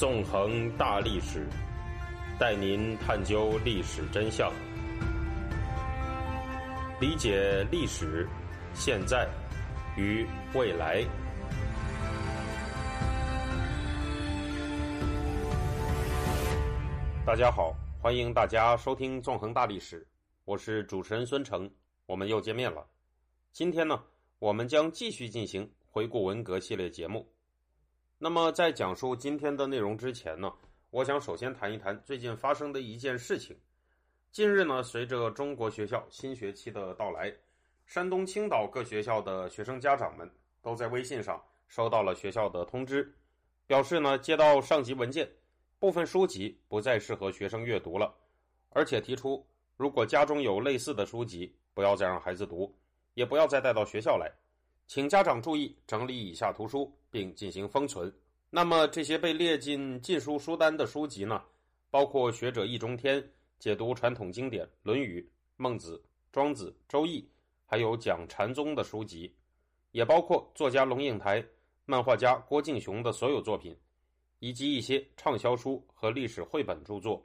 纵横大历史，带您探究历史真相，理解历史、现在与未来。大家好，欢迎大家收听《纵横大历史》，我是主持人孙成，我们又见面了。今天呢，我们将继续进行回顾文革系列节目。那么，在讲述今天的内容之前呢，我想首先谈一谈最近发生的一件事情。近日呢，随着中国学校新学期的到来，山东青岛各学校的学生家长们都在微信上收到了学校的通知，表示呢，接到上级文件，部分书籍不再适合学生阅读了，而且提出，如果家中有类似的书籍，不要再让孩子读，也不要再带到学校来。请家长注意整理以下图书，并进行封存。那么，这些被列进禁书书单的书籍呢？包括学者易中天解读传统经典《论语》《孟子》《庄子》《周易》，还有讲禅宗的书籍，也包括作家龙应台、漫画家郭敬雄的所有作品，以及一些畅销书和历史绘本著作。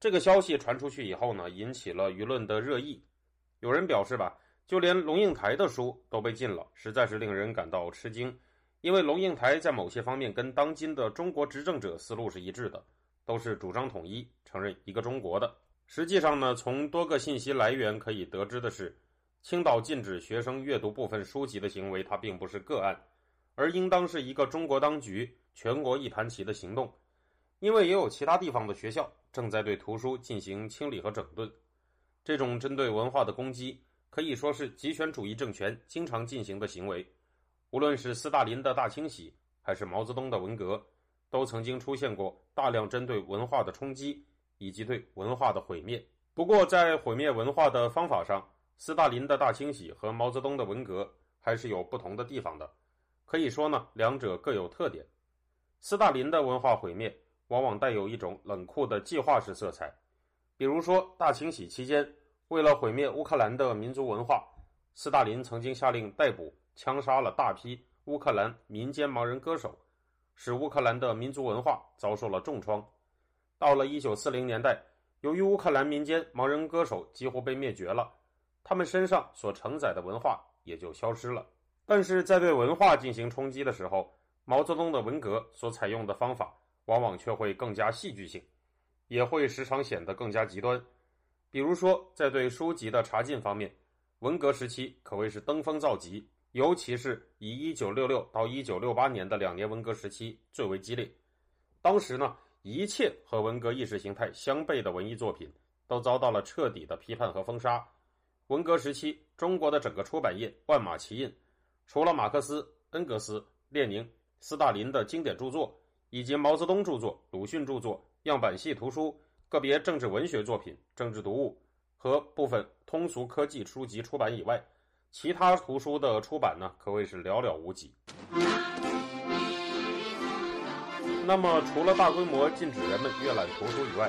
这个消息传出去以后呢，引起了舆论的热议。有人表示吧。就连龙应台的书都被禁了，实在是令人感到吃惊。因为龙应台在某些方面跟当今的中国执政者思路是一致的，都是主张统一、承认一个中国的。实际上呢，从多个信息来源可以得知的是，青岛禁止学生阅读部分书籍的行为，它并不是个案，而应当是一个中国当局全国一盘棋的行动。因为也有其他地方的学校正在对图书进行清理和整顿，这种针对文化的攻击。可以说是极权主义政权经常进行的行为，无论是斯大林的大清洗，还是毛泽东的文革，都曾经出现过大量针对文化的冲击以及对文化的毁灭。不过，在毁灭文化的方法上，斯大林的大清洗和毛泽东的文革还是有不同的地方的。可以说呢，两者各有特点。斯大林的文化毁灭往往带有一种冷酷的计划式色彩，比如说大清洗期间。为了毁灭乌克兰的民族文化，斯大林曾经下令逮捕、枪杀了大批乌克兰民间盲人歌手，使乌克兰的民族文化遭受了重创。到了1940年代，由于乌克兰民间盲人歌手几乎被灭绝了，他们身上所承载的文化也就消失了。但是在对文化进行冲击的时候，毛泽东的文革所采用的方法往往却会更加戏剧性，也会时常显得更加极端。比如说，在对书籍的查禁方面，文革时期可谓是登峰造极，尤其是以1966到1968年的两年文革时期最为激烈。当时呢，一切和文革意识形态相悖的文艺作品都遭到了彻底的批判和封杀。文革时期，中国的整个出版业万马齐喑，除了马克思、恩格斯、列宁、斯大林的经典著作，以及毛泽东著作、鲁迅著作、样板戏图书。个别政治文学作品、政治读物和部分通俗科技书籍出版以外，其他图书的出版呢，可谓是寥寥无几。那么，除了大规模禁止人们阅览图书以外，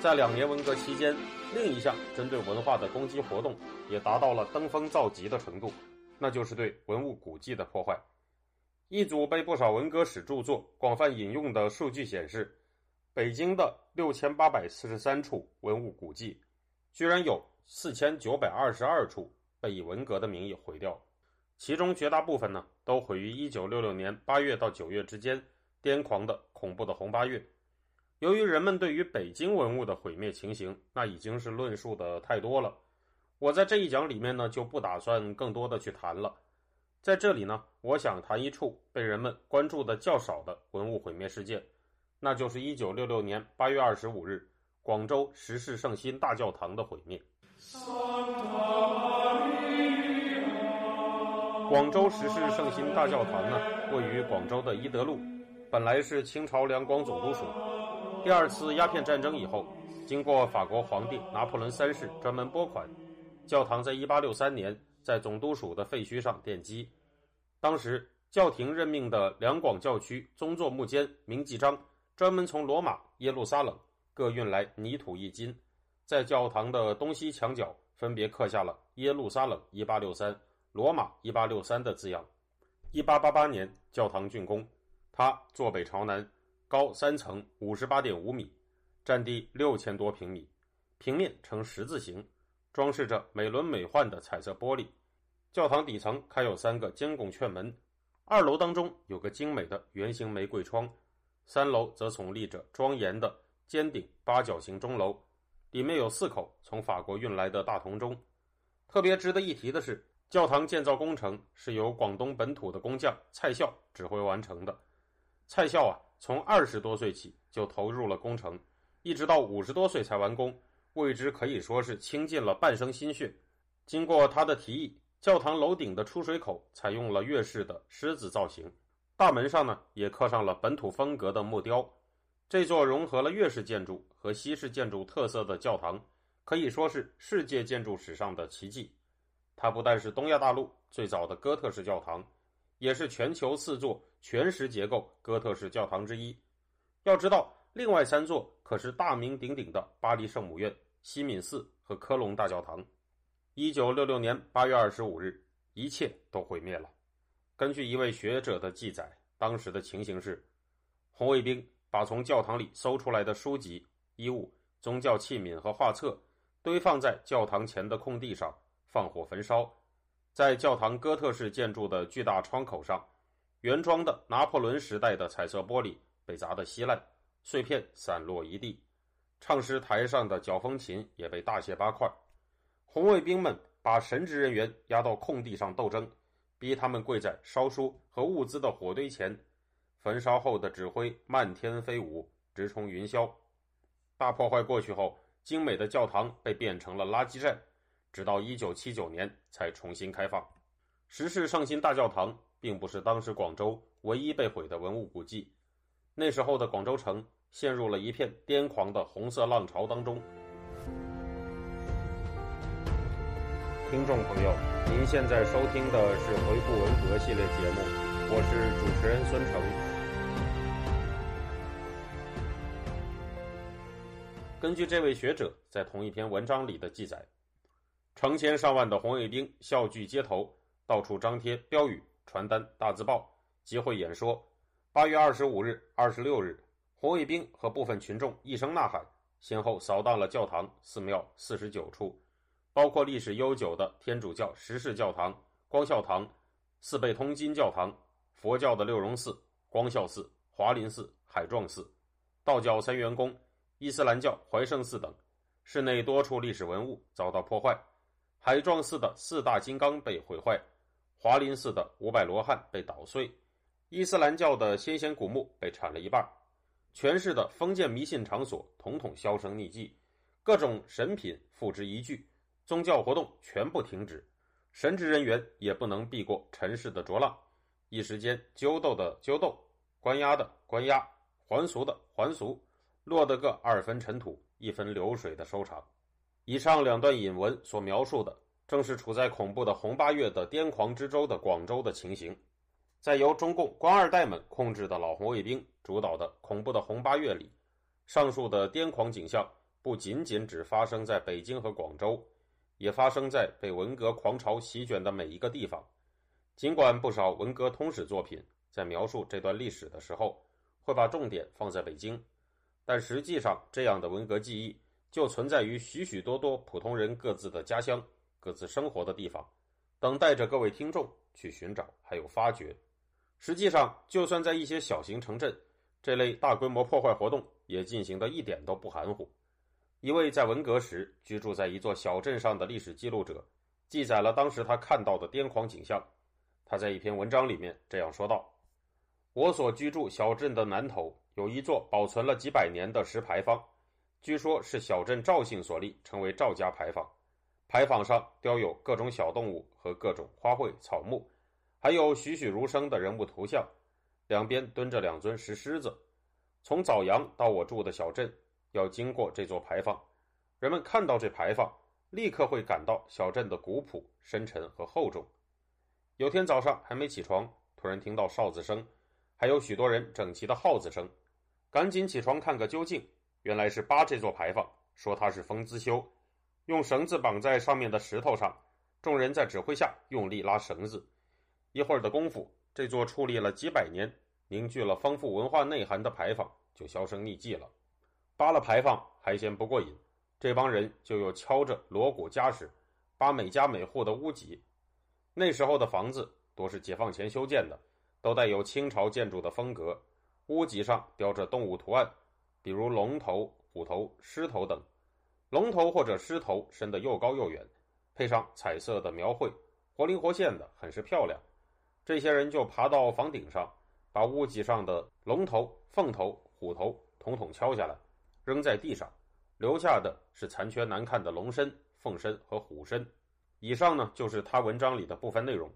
在两年文革期间，另一项针对文化的攻击活动也达到了登峰造极的程度，那就是对文物古迹的破坏。一组被不少文革史著作广泛引用的数据显示。北京的六千八百四十三处文物古迹，居然有四千九百二十二处被以文革的名义毁掉，其中绝大部分呢都毁于一九六六年八月到九月之间癫狂的恐怖的红八月。由于人们对于北京文物的毁灭情形，那已经是论述的太多了，我在这一讲里面呢就不打算更多的去谈了。在这里呢，我想谈一处被人们关注的较少的文物毁灭事件。那就是一九六六年八月二十五日，广州十世圣心大教堂的毁灭。广州十世圣心大教堂呢，位于广州的伊德路，本来是清朝两广总督署。第二次鸦片战争以后，经过法国皇帝拿破仑三世专门拨款，教堂在一八六三年在总督署的废墟上奠基。当时教廷任命的两广教区宗座牧监明继章。专门从罗马、耶路撒冷各运来泥土一斤，在教堂的东西墙角分别刻下了“耶路撒冷一八六三”“罗马一八六三”的字样。一八八八年，教堂竣工，它坐北朝南，高三层，五十八点五米，占地六千多平米，平面呈十字形，装饰着美轮美奂的彩色玻璃。教堂底层开有三个尖拱券门，二楼当中有个精美的圆形玫瑰窗，三楼则耸立着庄严的尖顶八角形钟楼，里面有四口从法国运来的大铜钟。特别值得一提的是，教堂建造工程是由广东本土的工匠蔡孝指挥完成的。蔡孝啊，从二十多岁起就投入了工程，一直到五十多岁才完工，为之可以说是倾尽了半生心血。经过他的提议。教堂楼顶的出水口采用了粤式的狮子造型，大门上呢也刻上了本土风格的木雕。这座融合了粤式建筑和西式建筑特色的教堂，可以说是世界建筑史上的奇迹。它不但是东亚大陆最早的哥特式教堂，也是全球四座全石结构哥特式教堂之一。要知道，另外三座可是大名鼎鼎的巴黎圣母院、西敏寺和科隆大教堂。一九六六年八月二十五日，一切都毁灭了。根据一位学者的记载，当时的情形是：红卫兵把从教堂里搜出来的书籍、衣物、宗教器皿和画册堆放在教堂前的空地上，放火焚烧。在教堂哥特式建筑的巨大窗口上，原装的拿破仑时代的彩色玻璃被砸得稀烂，碎片散落一地。唱诗台上的脚风琴也被大卸八块。红卫兵们把神职人员押到空地上斗争，逼他们跪在烧书和物资的火堆前。焚烧后的纸灰漫天飞舞，直冲云霄。大破坏过去后，精美的教堂被变成了垃圾站，直到1979年才重新开放。时世圣心大教堂并不是当时广州唯一被毁的文物古迹，那时候的广州城陷入了一片癫狂的红色浪潮当中。听众朋友，您现在收听的是回顾文革系列节目，我是主持人孙成。根据这位学者在同一篇文章里的记载，成千上万的红卫兵笑聚街头，到处张贴标语、传单、大字报，集会演说。八月二十五日、二十六日，红卫兵和部分群众一声呐喊，先后扫荡了教堂、寺庙四十九处。包括历史悠久的天主教石室教堂、光孝堂、四倍通金教堂、佛教的六榕寺、光孝寺、华林寺、海幢寺、道教三元宫、伊斯兰教怀圣寺等，室内多处历史文物遭到破坏。海幢寺的四大金刚被毁坏，华林寺的五百罗汉被捣碎，伊斯兰教的先贤古墓被铲了一半，全市的封建迷信场所统统销声匿迹，各种神品付之一炬。宗教活动全部停止，神职人员也不能避过尘世的浊浪，一时间揪斗的揪斗，关押的关押，还俗的还俗，落得个二分尘土一分流水的收场。以上两段引文所描述的，正是处在恐怖的红八月的癫狂之州的广州的情形。在由中共官二代们控制的老红卫兵主导的恐怖的红八月里，上述的癫狂景象不仅仅只发生在北京和广州。也发生在被文革狂潮席卷的每一个地方。尽管不少文革通史作品在描述这段历史的时候会把重点放在北京，但实际上，这样的文革记忆就存在于许许多多普通人各自的家乡、各自生活的地方，等待着各位听众去寻找还有发掘。实际上，就算在一些小型城镇，这类大规模破坏活动也进行的一点都不含糊。一位在文革时居住在一座小镇上的历史记录者，记载了当时他看到的癫狂景象。他在一篇文章里面这样说道：“我所居住小镇的南头有一座保存了几百年的石牌坊，据说是小镇赵姓所立，称为赵家牌坊。牌坊上雕有各种小动物和各种花卉草木，还有栩栩如生的人物图像。两边蹲着两尊石狮子。从枣阳到我住的小镇。”要经过这座牌坊，人们看到这牌坊，立刻会感到小镇的古朴、深沉和厚重。有天早上还没起床，突然听到哨子声，还有许多人整齐的号子声，赶紧起床看个究竟。原来是扒这座牌坊，说它是封资修，用绳子绑在上面的石头上，众人在指挥下用力拉绳子。一会儿的功夫，这座矗立了几百年、凝聚了丰富文化内涵的牌坊就销声匿迹了。扒了牌坊还嫌不过瘾，这帮人就又敲着锣鼓家什，扒每家每户的屋脊。那时候的房子多是解放前修建的，都带有清朝建筑的风格，屋脊上雕着动物图案，比如龙头、虎头、狮头等。龙头或者狮头伸得又高又远，配上彩色的描绘，活灵活现的，很是漂亮。这些人就爬到房顶上，把屋脊上的龙头、凤头、虎头统统敲下来，扔在地上，留下的是残缺难看的龙身、凤身和虎身。以上呢，就是他文章里的部分内容。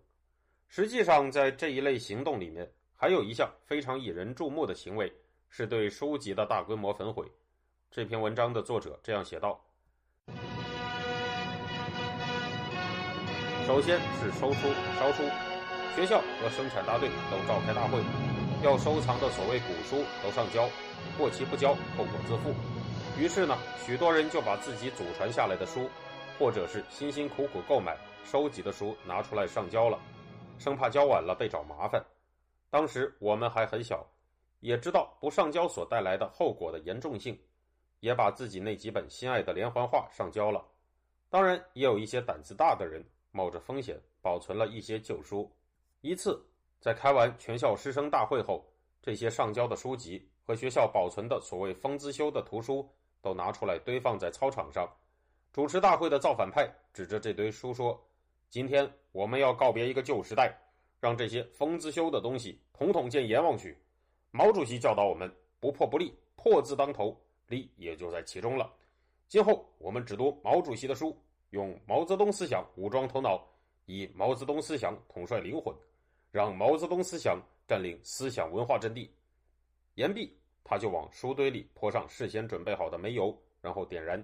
实际上，在这一类行动里面，还有一项非常引人注目的行为，是对书籍的大规模焚毁。这篇文章的作者这样写道：首先是收书、烧书。学校和生产大队都召开大会，要收藏的所谓古书都上交，过期不交后果自负。于是呢，许多人就把自己祖传下来的书，或者是辛辛苦苦购买、收集的书拿出来上交了，生怕交晚了被找麻烦。当时我们还很小，也知道不上交所带来的后果的严重性，也把自己那几本心爱的连环画上交了。当然，也有一些胆子大的人冒着风险保存了一些旧书。一次，在开完全校师生大会后，这些上交的书籍和学校保存的所谓“封资修”的图书都拿出来堆放在操场上。主持大会的造反派指着这堆书说：“今天我们要告别一个旧时代，让这些封资修的东西统统见阎王去。”毛主席教导我们：“不破不立，破字当头，立也就在其中了。”今后我们只读毛主席的书，用毛泽东思想武装头脑。以毛泽东思想统帅灵魂，让毛泽东思想占领思想文化阵地。言毕，他就往书堆里泼上事先准备好的煤油，然后点燃。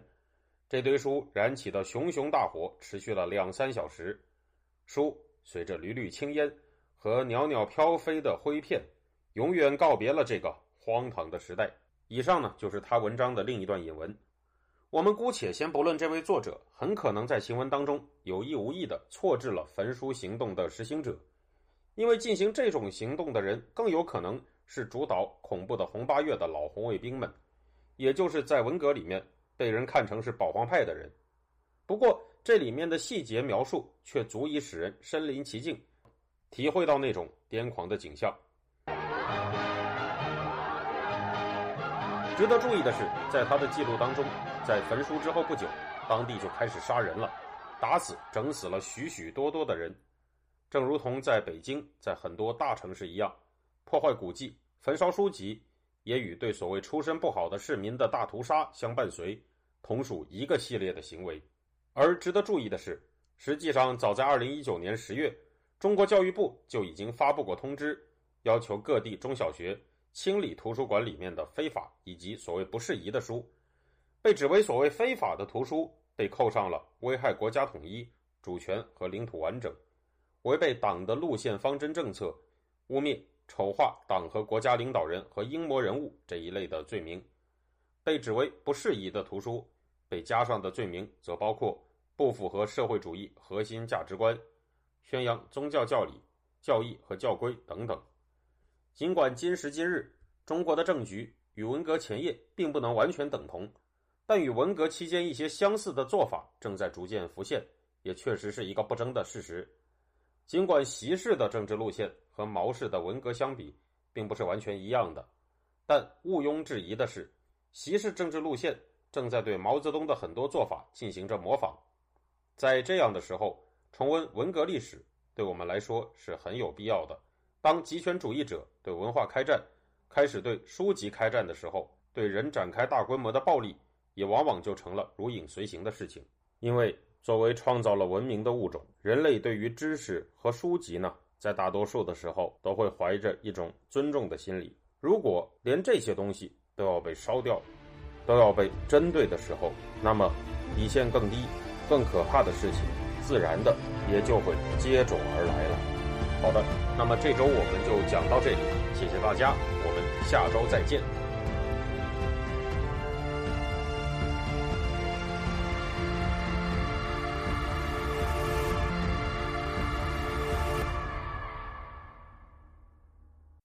这堆书燃起的熊熊大火持续了两三小时，书随着缕缕青烟和袅袅飘飞的灰片，永远告别了这个荒唐的时代。以上呢，就是他文章的另一段引文。我们姑且先不论这位作者很可能在行文当中有意无意的错置了焚书行动的实行者，因为进行这种行动的人更有可能是主导恐怖的红八月的老红卫兵们，也就是在文革里面被人看成是保皇派的人。不过这里面的细节描述却足以使人身临其境，体会到那种癫狂的景象。值得注意的是，在他的记录当中，在焚书之后不久，当地就开始杀人了，打死、整死了许许多多的人。正如同在北京，在很多大城市一样，破坏古迹、焚烧书籍，也与对所谓出身不好的市民的大屠杀相伴随，同属一个系列的行为。而值得注意的是，实际上早在2019年10月，中国教育部就已经发布过通知，要求各地中小学。清理图书馆里面的非法以及所谓不适宜的书，被指为所谓非法的图书，被扣上了危害国家统一、主权和领土完整、违背党的路线方针政策、污蔑、丑化党和国家领导人和英模人物这一类的罪名。被指为不适宜的图书，被加上的罪名则包括不符合社会主义核心价值观、宣扬宗教教理、教义和教规等等。尽管今时今日中国的政局与文革前夜并不能完全等同，但与文革期间一些相似的做法正在逐渐浮现，也确实是一个不争的事实。尽管习氏的政治路线和毛氏的文革相比并不是完全一样的，但毋庸置疑的是，习氏政治路线正在对毛泽东的很多做法进行着模仿。在这样的时候，重温文革历史对我们来说是很有必要的。当极权主义者对文化开战，开始对书籍开战的时候，对人展开大规模的暴力，也往往就成了如影随形的事情。因为作为创造了文明的物种，人类对于知识和书籍呢，在大多数的时候都会怀着一种尊重的心理。如果连这些东西都要被烧掉，都要被针对的时候，那么底线更低、更可怕的事情，自然的也就会接踵而来了。好的，那么这周我们就讲到这里，谢谢大家，我们下周再见。